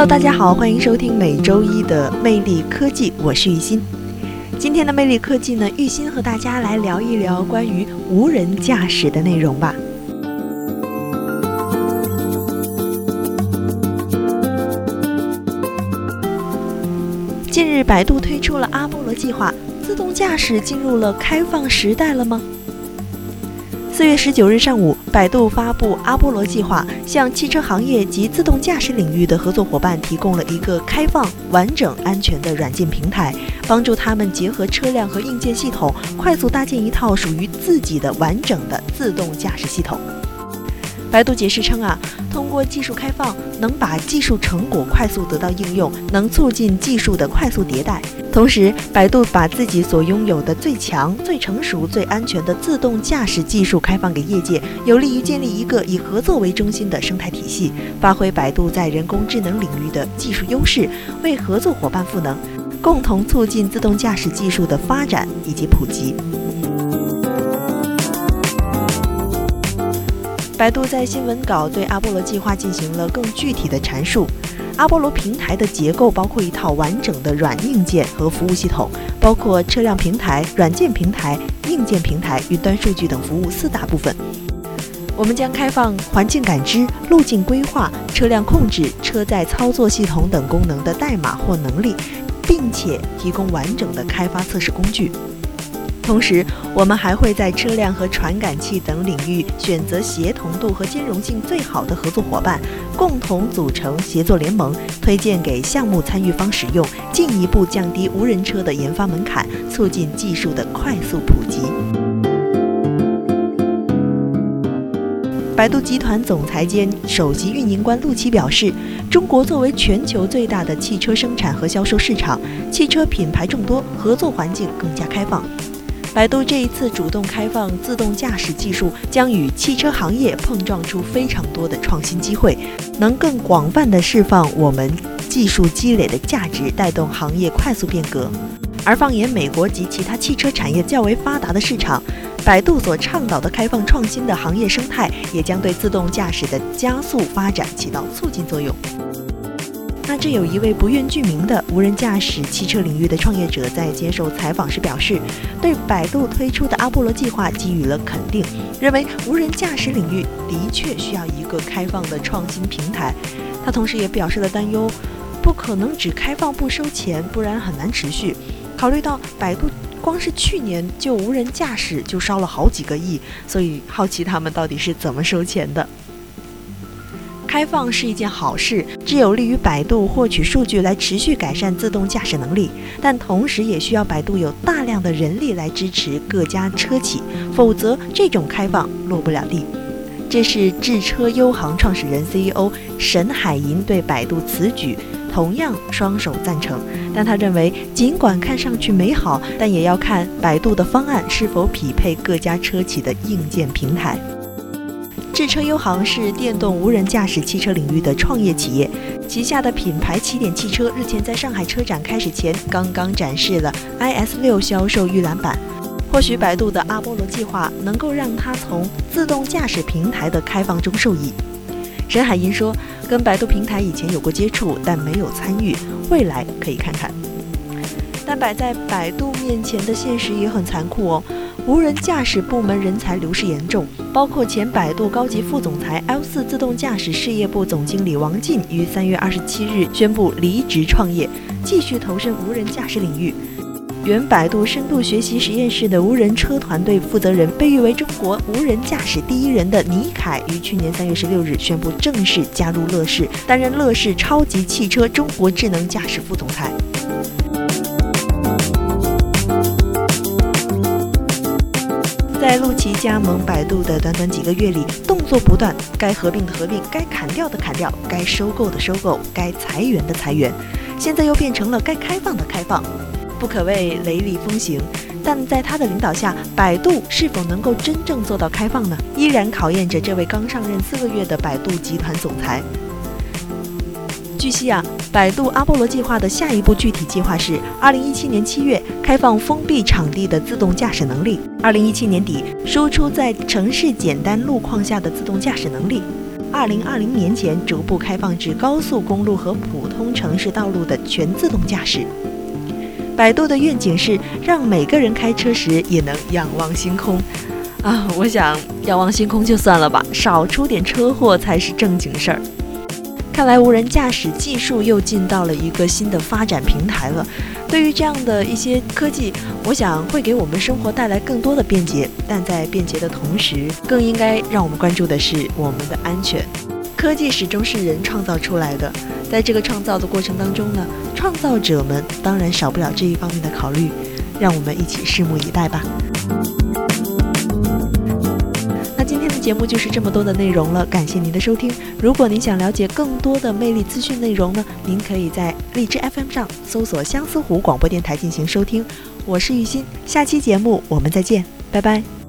Hello，大家好，欢迎收听每周一的魅力科技，我是玉鑫。今天的魅力科技呢，玉鑫和大家来聊一聊关于无人驾驶的内容吧。近日，百度推出了阿波罗计划，自动驾驶进入了开放时代了吗？四月十九日上午，百度发布阿波罗计划，向汽车行业及自动驾驶领域的合作伙伴提供了一个开放、完整、安全的软件平台，帮助他们结合车辆和硬件系统，快速搭建一套属于自己的完整的自动驾驶系统。百度解释称啊，通过技术开放，能把技术成果快速得到应用，能促进技术的快速迭代。同时，百度把自己所拥有的最强、最成熟、最安全的自动驾驶技术开放给业界，有利于建立一个以合作为中心的生态体系，发挥百度在人工智能领域的技术优势，为合作伙伴赋能，共同促进自动驾驶技术的发展以及普及。百度在新闻稿对阿波罗计划进行了更具体的阐述。阿波罗平台的结构包括一套完整的软硬件和服务系统，包括车辆平台、软件平台、硬件平台、云端数据等服务四大部分。我们将开放环境感知、路径规划、车辆控制、车载操作系统等功能的代码或能力，并且提供完整的开发测试工具。同时，我们还会在车辆和传感器等领域选择协同度和兼容性最好的合作伙伴，共同组成协作联盟，推荐给项目参与方使用，进一步降低无人车的研发门槛，促进技术的快速普及。百度集团总裁兼首席运营官陆琪表示：“中国作为全球最大的汽车生产和销售市场，汽车品牌众多，合作环境更加开放。”百度这一次主动开放自动驾驶技术，将与汽车行业碰撞出非常多的创新机会，能更广泛的释放我们技术积累的价值，带动行业快速变革。而放眼美国及其他汽车产业较为发达的市场，百度所倡导的开放创新的行业生态，也将对自动驾驶的加速发展起到促进作用。那这有一位不愿具名的无人驾驶汽车领域的创业者在接受采访时表示，对百度推出的阿波罗计划给予了肯定，认为无人驾驶领域的确需要一个开放的创新平台。他同时也表示了担忧，不可能只开放不收钱，不然很难持续。考虑到百度光是去年就无人驾驶就烧了好几个亿，所以好奇他们到底是怎么收钱的。开放是一件好事，是有利于百度获取数据来持续改善自动驾驶能力，但同时也需要百度有大量的人力来支持各家车企，否则这种开放落不了地。这是智车优行创始人 CEO 沈海银对百度此举同样双手赞成，但他认为，尽管看上去美好，但也要看百度的方案是否匹配各家车企的硬件平台。智车优行是电动无人驾驶汽车领域的创业企业，旗下的品牌起点汽车日前在上海车展开始前，刚刚展示了 iS 六销售预览版。或许百度的阿波罗计划能够让它从自动驾驶平台的开放中受益。沈海银说：“跟百度平台以前有过接触，但没有参与，未来可以看看。”但摆在百度面前的现实也很残酷哦。无人驾驶部门人才流失严重，包括前百度高级副总裁 L 四自动驾驶事业部总经理王进于三月二十七日宣布离职创业，继续投身无人驾驶领域。原百度深度学习实验室的无人车团队负责人，被誉为中国无人驾驶第一人的倪凯，于去年三月十六日宣布正式加入乐视，担任乐视超级汽车中国智能驾驶副总裁。其加盟百度的短短几个月里，动作不断，该合并的合并，该砍掉的砍掉，该收购的收购，该裁员的裁员，现在又变成了该开放的开放，不可谓雷厉风行。但在他的领导下，百度是否能够真正做到开放呢？依然考验着这位刚上任四个月的百度集团总裁。据悉啊，百度阿波罗计划的下一步具体计划是：二零一七年七月开放封闭场地的自动驾驶能力；二零一七年底输出在城市简单路况下的自动驾驶能力；二零二零年前逐步开放至高速公路和普通城市道路的全自动驾驶。百度的愿景是让每个人开车时也能仰望星空。啊，我想仰望星空就算了吧，少出点车祸才是正经事儿。看来无人驾驶技术又进到了一个新的发展平台了。对于这样的一些科技，我想会给我们生活带来更多的便捷，但在便捷的同时，更应该让我们关注的是我们的安全。科技始终是人创造出来的，在这个创造的过程当中呢，创造者们当然少不了这一方面的考虑。让我们一起拭目以待吧。节目就是这么多的内容了，感谢您的收听。如果您想了解更多的魅力资讯内容呢，您可以在荔枝 FM 上搜索相思湖广播电台进行收听。我是玉欣，下期节目我们再见，拜拜。